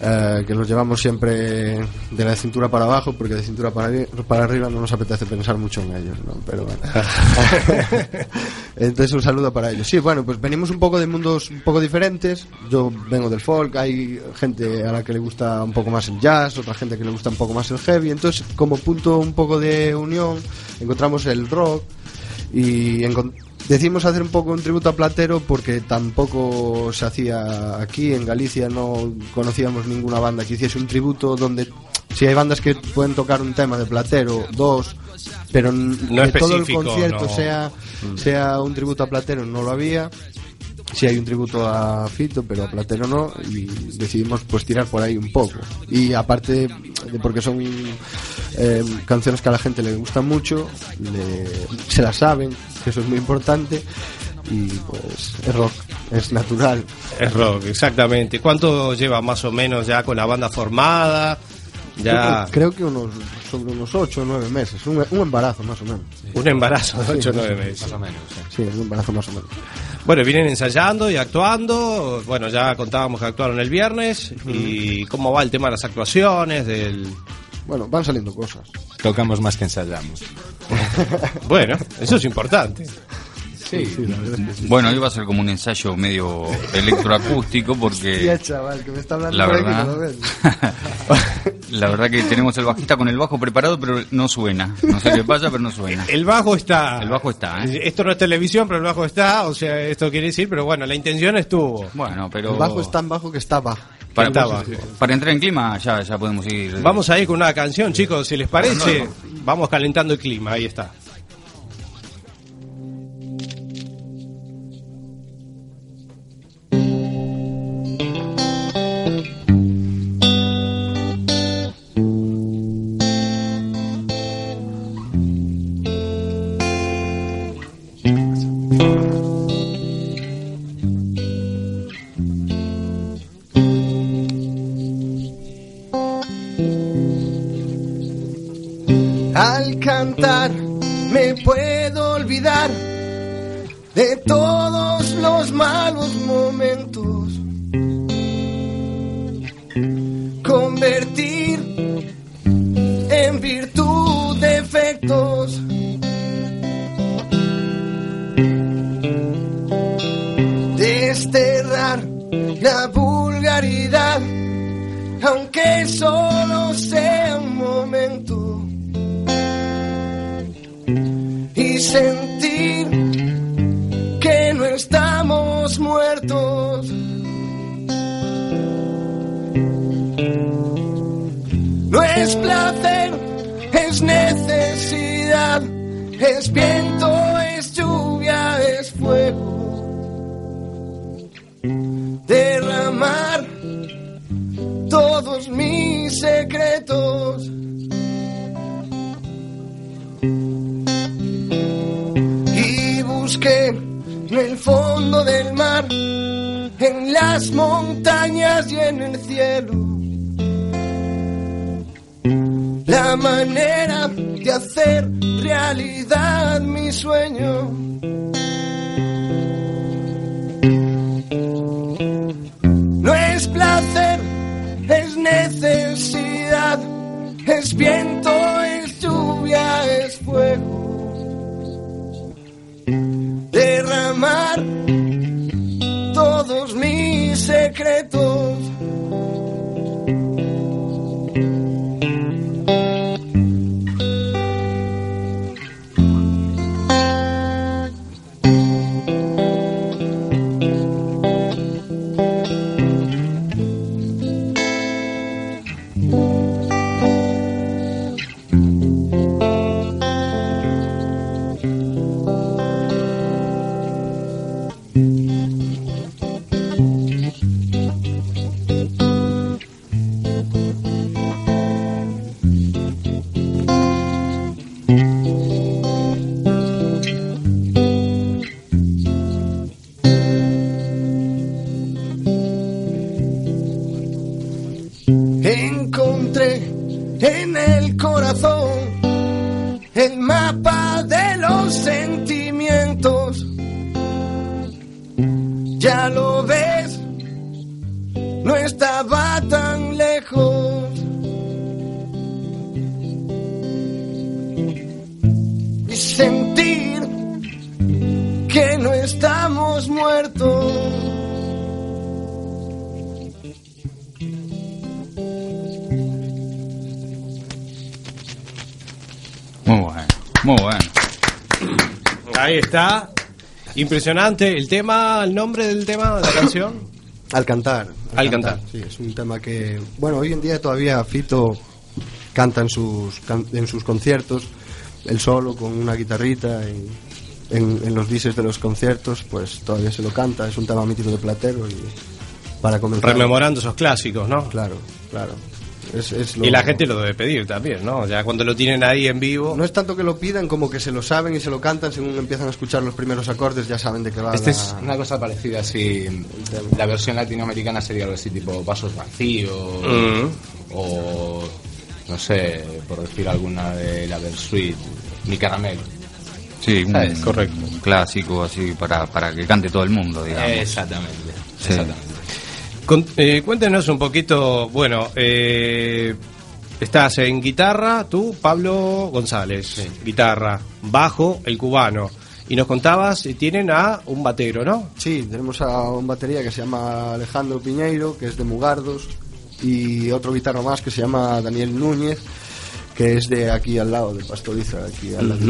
Eh, que los llevamos siempre de la cintura para abajo, porque de cintura para, para arriba no nos apetece pensar mucho en ellos, ¿no? Pero bueno. Entonces un saludo para ellos. Sí, bueno, pues venimos un poco de mundos un poco diferentes. Yo vengo del folk, hay gente a la que le gusta un poco más el jazz, otra gente que le gusta un poco más el heavy. Entonces, como punto un poco de unión, encontramos el rock y encon- decidimos hacer un poco un tributo a Platero porque tampoco se hacía aquí en Galicia, no conocíamos ninguna banda que hiciese un tributo donde si hay bandas que pueden tocar un tema de Platero, dos, pero No que todo el concierto no. sea sea un tributo a Platero no lo había. Sí hay un tributo a Fito, pero a Platero no, y decidimos pues tirar por ahí un poco. Y aparte de, porque son eh, canciones que a la gente le gustan mucho, le- se las saben, que eso es muy importante, y pues es rock, es natural. Es rock, exactamente. ¿Cuánto lleva más o menos ya con la banda formada? Ya Creo que unos sobre unos 8 o 9 meses, un, un embarazo más o menos. un embarazo de 8 o Sí, 9 más meses. Más o menos, sí. un embarazo más o menos. Bueno, vienen ensayando y actuando. Bueno, ya contábamos que actuaron el viernes. ¿Y cómo va el tema de las actuaciones? Del... Bueno, van saliendo cosas. Tocamos más que ensayamos. Bueno, eso es importante. Sí, sí, la verdad es que sí. Bueno, iba a ser como un ensayo medio electroacústico porque chaval, que me está hablando la verdad, ¿no lo ves? la verdad que tenemos el bajista con el bajo preparado, pero no suena. No sé qué pasa, pero no suena. El bajo está. El bajo está, ¿eh? Esto no es televisión, pero el bajo está. O sea, esto quiere decir, pero bueno, la intención estuvo. Bueno, pero El bajo es tan bajo que estaba. para, estaba. para entrar en clima ya, ya podemos ir. Vamos a ir con una canción, chicos, si les parece. Vamos calentando el clima, ahí está. Fondo del mar, en las montañas y en el cielo. La manera de hacer realidad mi sueño. No es placer, es necesidad, es viento, es lluvia, es fuego derramar todos mis secretos. Muy bueno. Ahí está. Impresionante. El tema, el nombre del tema de la canción. Al cantar. Al cantar. Sí, es un tema que, bueno, hoy en día todavía Fito canta en sus, can- en sus conciertos, él solo con una guitarrita y en, en los dices de los conciertos, pues todavía se lo canta, es un tema mítico de Platero y para comenzar. Rememorando esos clásicos, ¿no? Claro, claro. Es, es lo- Y la gente lo debe pedir también, ¿no? Ya cuando lo tienen ahí en vivo. No es tanto que lo pidan como que se lo saben y se lo cantan, según empiezan a escuchar los primeros acordes ya saben de qué va Esta la- es una cosa parecida así. La versión latinoamericana sería algo así tipo vasos vacíos. Mm. O no sé, por decir alguna de la Versuit, Mi Caramelo. Sí, un, correcto. Un clásico así para, para que cante todo el mundo, digamos. Exactamente. Sí. exactamente. Con- eh, cuéntenos un poquito, bueno, eh, estás en guitarra, tú, Pablo González, guitarra, bajo, el cubano, y nos contabas, eh, tienen a un batero, ¿no? Sí, tenemos a un batería que se llama Alejandro Piñeiro, que es de Mugardos, y otro guitarra más que se llama Daniel Núñez, que es de aquí al lado, de Pastoriza, aquí al lado.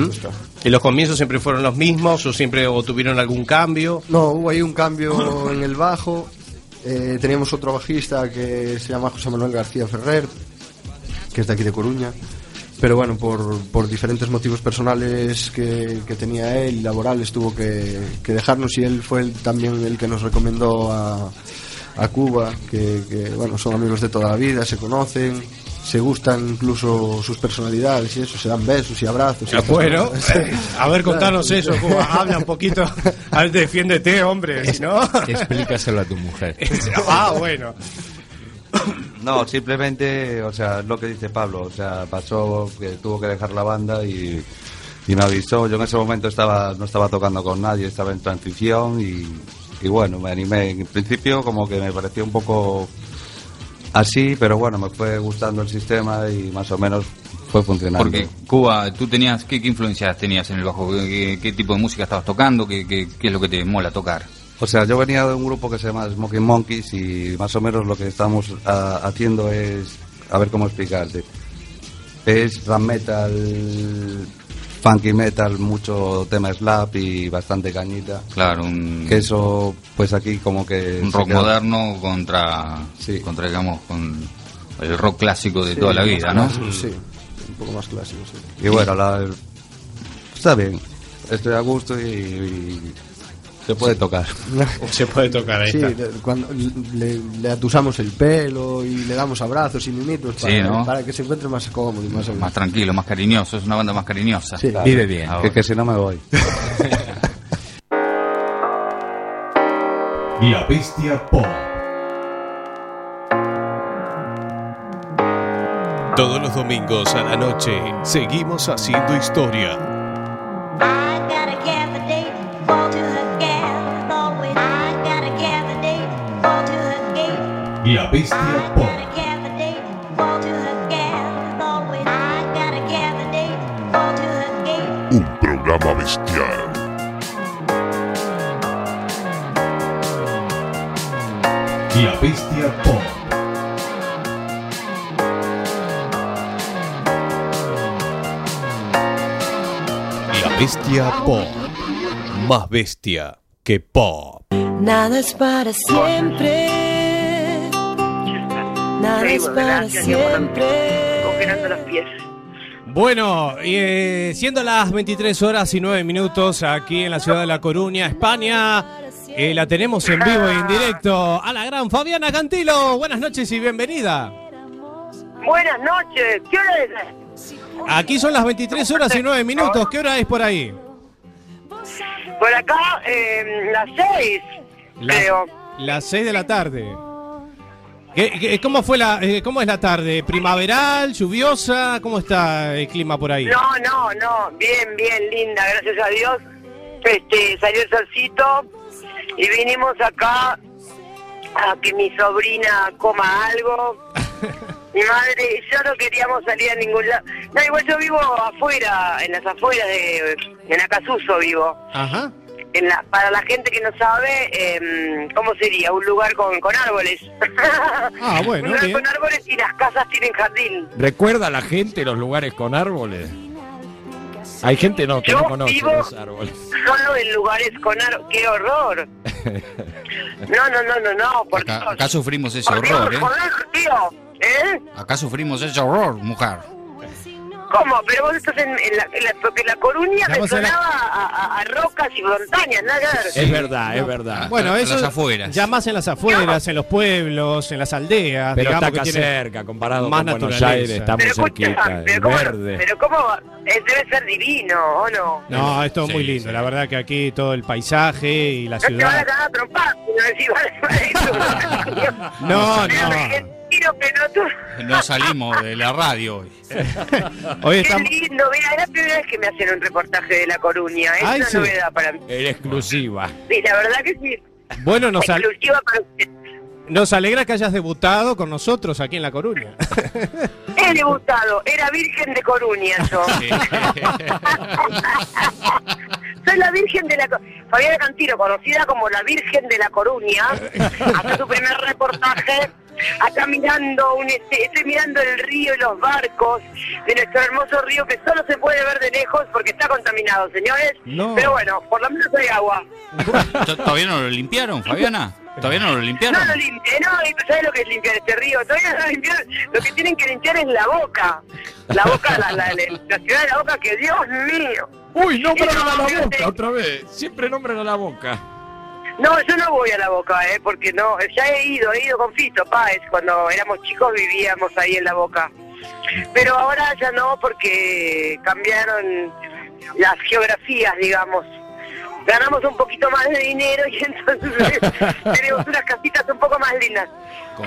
¿Y los comienzos siempre fueron los mismos o siempre o tuvieron algún cambio? No, hubo ahí un cambio en el bajo. Eh, teníamos otro bajista que se llama José Manuel García Ferrer, que es de aquí de Coruña. Pero bueno, por, por diferentes motivos personales que, que tenía él laborales tuvo que, que dejarnos y él fue el- también el que nos recomendó a, a Cuba, que, que, bueno, son amigos de toda la vida, se conocen, se gustan incluso sus personalidades y eso, se dan besos y abrazos. y estas bueno, a ver, contanos eso, Cuba, habla un poquito, a ver, defiéndete, hombre, si no... Explícaselo a tu mujer. ah, bueno. No, simplemente, o sea, es lo que dice Pablo, o sea, pasó que tuvo que dejar la banda y, y me avisó. Yo en ese momento estaba no estaba tocando con nadie, estaba en transición y, y bueno, me animé. En principio como que me pareció un poco así, pero bueno, me fue gustando el sistema y más o menos fue funcionando. Porque Cuba, tú tenías, ¿qué, qué influencias tenías en el bajo? ¿Qué, qué tipo de música estabas tocando? ¿Qué, qué, qué es lo que te mola tocar? O sea, yo venía de un grupo que se llama Smoking Monkeys y más o menos lo que estamos haciendo es, a ver cómo explicarte, es rap metal, funky metal, mucho tema slap y bastante cañita. Claro, un, Que eso, pues aquí como que... un rock queda- moderno contra, contra, digamos, con el rock clásico de Sí, toda la más vida, ¿no? clásico, Sí, un poco más clásico, sí. Y bueno, la, está bien, estoy a gusto y, y se puede tocar. Se puede tocar, ahí Sí, está. cuando le, le atusamos el pelo y le damos abrazos y mimitos para, Sí, ¿no? para que se encuentre más cómodo y más. Más tranquilo, más cariñoso, es una banda más cariñosa. Sí. Vive bien. Que, que si no me voy. La Bestia Pop. Todos los domingos a la noche seguimos haciendo historia. La Bestia Pop. Un programa bestial. La Bestia Pop. La bestia pop. Más bestia que pop. Nada es para siempre. Nada es para siempre. Congelando los pies. Bueno, y, eh, siendo las 23 horas y 9 minutos aquí en la ciudad de La Coruña, España, eh, la tenemos en vivo e en directo a la gran Fabiana Cantilo. Buenas noches y bienvenida. Buenas noches. ¿Qué hora es? Aquí son las 23 horas y 9 minutos. ¿Qué hora es por ahí? Por acá, eh, las seis. Creo. Las 6 de la tarde. ¿Qué- qué- cómo, fue la, eh, ¿Cómo es la tarde? ¿Primaveral? ¿Lluviosa? ¿Cómo está el clima por ahí? No, no, no. Bien, bien, linda. Gracias a Dios. Este, salió el solcito y vinimos acá a que mi sobrina coma algo. Mi madre, yo no queríamos salir a ningún lado. No, igual yo vivo afuera, en las afueras de, en Acasuso vivo. Ajá. En la, para la gente que no sabe, em, ¿cómo sería? Un lugar con, con árboles. Ah, bueno, un lugar bien. con árboles y las casas tienen jardín. ¿Recuerda a la gente los lugares con árboles? Hay gente no, que Yo no conoce vivo- los árboles. Solo en lugares con árboles. ¡Qué horror! No, no, no, no, no, por Acá, Dios. acá sufrimos ese Por Dios, horror, ¿eh? joder, tío. ¿Eh? Acá sufrimos ese horror, mujer. ¿Cómo? Pero vos estás en, en la, en la- porque la Coruña me Estamos en la- sonaba a, a- a rocas y montañas, nada que ver. Es verdad, es verdad. Bueno, eso ya más en las afueras, en los pueblos, en las aldeas. Pero digamos está acá que cerca, comparado más con Buenos. Aires, está muy Pero cerquita, pero el cómo, verde. pero cómo debe ser divino, ¿o no? No, es todo muy Sí, lindo. La verdad que aquí todo el paisaje y la No te van a ciudad. cagar a trompar, no No, no. Pelotudo. No salimos de la radio hoy. Hoy Qué estamos. lindo, mira, es la primera vez que me hacen un reportaje de La Coruña. Es Ay, una sí. novedad para mí. En exclusiva. Sí, la verdad que sí. Bueno, nos, al- Exclusiva para usted. nos alegra que hayas debutado con nosotros aquí en La Coruña. He debutado, era Virgen de Coruña yo. Soy la Virgen de la Co- Fabiana Cantiro, conocida como la Virgen de la Coruña. Hace su primer reportaje. Acá mirando un este, estoy mirando el río y los barcos de nuestro hermoso río que solo se puede ver de lejos porque está contaminado, señores. No. Pero bueno, por lo menos hay agua. ¿T- ¿Todavía no lo limpiaron, Fabiana? ¿Todavía no lo limpiaron? No lo limpie, no, y tú sabes lo que es limpiar este río. Todavía no lo limpiaron. Lo que tienen que limpiar es la boca. La boca, la, la, la, la ciudad de la boca, que Dios mío. Uy, nombran a la boca otra vez. Siempre nombran a la boca. No, yo no voy a la boca, ¿eh? Porque no, ya he ido, he ido con Fito Páez. Cuando éramos chicos vivíamos ahí en la boca. Pero ahora ya no, porque cambiaron las geografías, digamos. Ganamos un poquito más de dinero y entonces tenemos unas casitas un poco más lindas.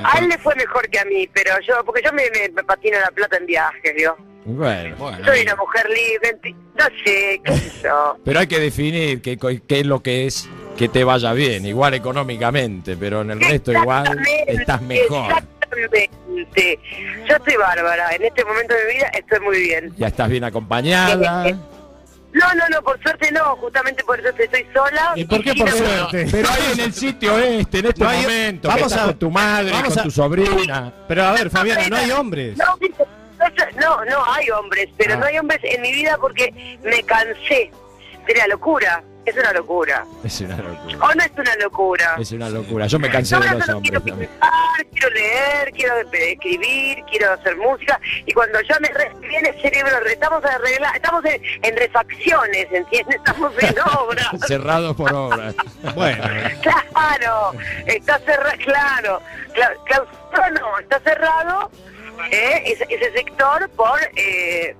A él le fue mejor que a mí, pero yo, porque yo me, me, me patino la plata en viajes, ¿vio? Bueno, Soy una mujer libre, no sé, qué sé yo. pero hay que definir qué, co- qué es lo que es que te vaya bien, igual económicamente, pero en el resto igual estás mejor. Exactamente. Yo estoy bárbara. En este momento de mi vida estoy muy bien. Ya estás bien acompañada. No, no, no, por suerte no. Justamente por eso estoy sola. ¿Y por qué por suerte? Pero ahí en el sitio este, en este No hay- momento, vamos a- con tu madre, vamos con a- tu sobrina. Pero a ver, Fabiana, no hay hombres. No, no, no hay hombres, pero Ah. no hay hombres en mi vida porque me cansé de la locura. Es una locura. Es una locura. ¿O no es una locura? Es una locura. Yo me cansé de los hombres quiero pintar, quiero leer, quiero escribir, quiero hacer música. Y cuando ya me re- viene el cerebro, re- estamos arregla- estamos en, en refacciones, ¿entiendes? Estamos en obra. Cerrados por obras. Bueno, Claro, está cerrado, claro. Cla- clausurado no, está cerrado eh, ese, ese sector por eh,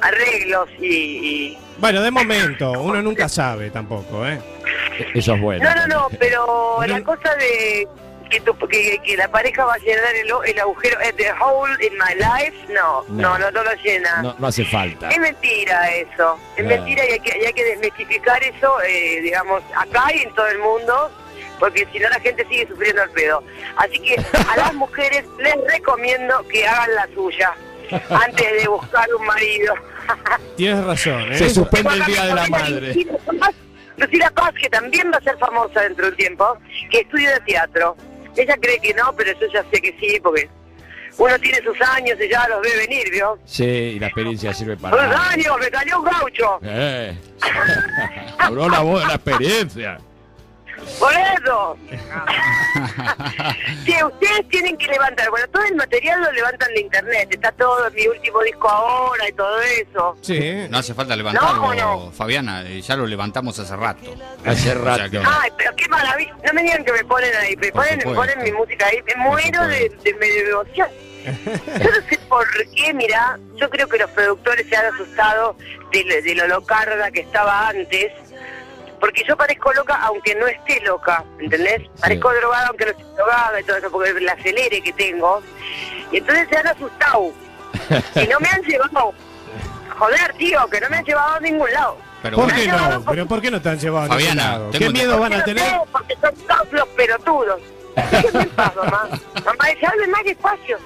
arreglos y, y- bueno, de momento, uno nunca sabe tampoco, ¿eh? Eso es bueno. No, no, no, pero la cosa de que, tu- que, que la pareja va a llenar el, o- el agujero, eh, the hole in my life, no, no, No. no, no, lo llena. No, no hace falta. Es mentira eso, es mentira y hay que, y hay que desmitificar eso, eh, digamos, acá y en todo el mundo, porque si no la gente sigue sufriendo el pedo. Así que a las mujeres les recomiendo que hagan la suya antes de buscar un marido. Tienes razón, ¿eh? Se suspende el Día de la Madre. Lucila Paz, que también va a ser famosa dentro de un tiempo, que estudia teatro. Ella cree que no, pero yo ya sé que sí, porque uno tiene sus años y ya los ve venir, ¿vio? Sí, y la experiencia sirve ¡Sus para. años! ¡Me salió un gaucho! Eh. Habló la voz de la experiencia. ¡Por eso! Sí, ustedes tienen que levantar. Bueno, todo el material lo levantan de internet. Está todo en mi último disco ahora y todo eso. Sí. No hace falta levantarlo, No, no. Fabiana, ya lo levantamos hace rato. Hace O sea rato. que- Ay, pero qué maravilla. No me digan que me ponen ahí. Me ponen, me ponen mi música ahí. Me muero de, de, de emoción. Yo no sé por qué, mira, yo creo que los productores se han asustado de, de lo locarda que estaba antes. Porque yo parezco loca aunque no esté loca, ¿entendés? Parezco drogada aunque no esté drogada y todo eso, porque el acelere que tengo. Y entonces se han asustado. Y no me han llevado. Joder, tío, que no me han llevado a ningún lado. Pero ¿Por qué no? ¿Pero por qué no te han llevado a ningún Fabiana, lado? ¿Qué miedo van a Porque no tener? sé, Porque son todos los pelotudos. Déjenme en paz, mamá. Mamá dice, hable más despacio.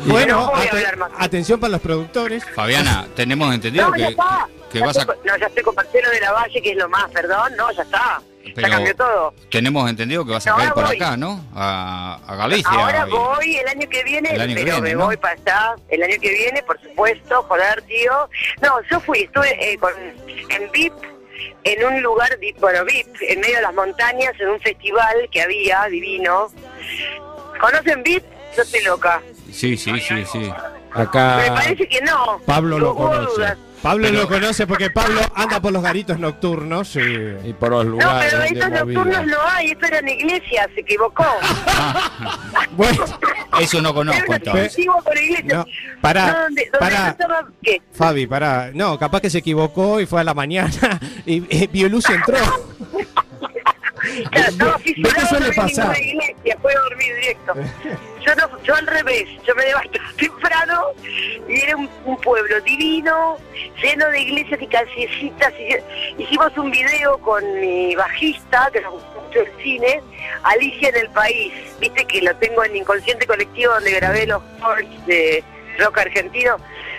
Bueno, no voy a ate- hablar más. atención para los productores. Fabiana, tenemos entendido No, ya que, está. que Ya vas a, estoy con- No, ya estoy con Marcelo de la Valle, que es lo más, perdón. No, ya está. Pero- Ya cambió todo. tenemos entendido que vas a caer por voy. acá, ¿no? A, a Galicia. Ahora y- voy el año que viene, El año que pero viene, me ¿no? voy para allá el año que viene, por supuesto, joder, tío. No, yo fui, estuve eh, con, en VIP, en un lugar, bueno, VIP, en medio de las montañas, en un festival que había, divino. ¿Conocen VIP? Yo estoy loca. Sí, sí, sí, sí. Me Acá parece que no. Pablo lo conoce. dudas. Pablo lo conoce porque Pablo anda por los garitos nocturnos y, por los No, pero estos nocturnos no hay, esto era en iglesia, se equivocó. Eso no conozco entonces. No, pará, No, pará. Fabi, para. No, capaz que se equivocó y fue a la mañana y, y Biolucci entró. Claro, ¿De qué suele no pasar? Fue a dormir directo. Yo, no, yo al revés, yo me levanté temprano y era un, un pueblo divino, lleno de iglesias y callecitas. Y, hicimos un video con mi bajista, que nos gustó mucho el cine, Alicia en el País. Viste que lo tengo en Inconsciente Colectivo, donde grabé los shorts de rock argentino.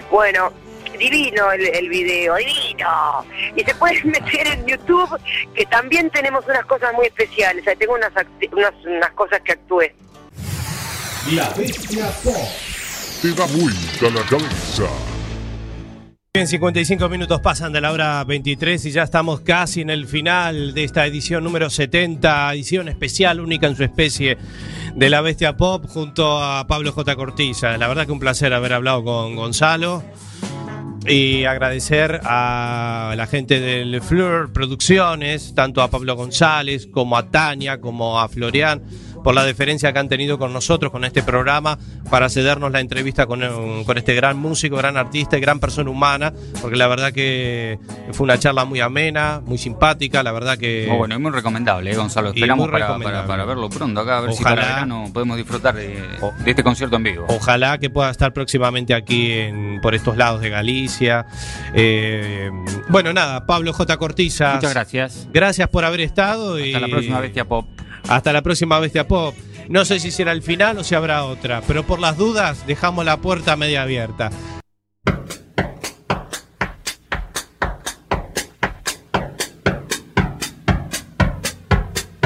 Bueno, divino el, el video, divino. Y se pueden meter en YouTube, que también tenemos unas cosas muy especiales. Ahí tengo unas, acti- unas, unas cosas que actué. La bestia pop. Te da vuelta la cabeza. Bien, 55 minutos pasan de la hora 23 y ya estamos casi en el final de esta edición número 70, edición especial, única en su especie de La Bestia Pop, junto a Pablo J. Cortiza. La verdad que un placer haber hablado con Gonzalo y agradecer a la gente del Fleur Producciones, tanto a Pablo González como a Tania, como a Florian, por la deferencia que han tenido con nosotros, con este programa, para cedernos la entrevista con, eh, con este gran músico, gran artista y gran persona humana, porque la verdad que fue una charla muy amena, muy simpática, la verdad que... Muy bueno, y muy recomendable, eh, Gonzalo. Esperamos para, para, para verlo pronto acá, a ver si Ojalá. para verano podemos disfrutar de, de este concierto en vivo. Ojalá que pueda estar próximamente aquí en- por estos lados de Galicia. Eh, bueno, nada, Pablo J. Cortiza. Muchas gracias. Gracias por haber estado. y Hasta la próxima Bestia Pop. Hasta la próxima Bestia Pop. No sé si será el final o si habrá otra, pero por las dudas dejamos la puerta media abierta.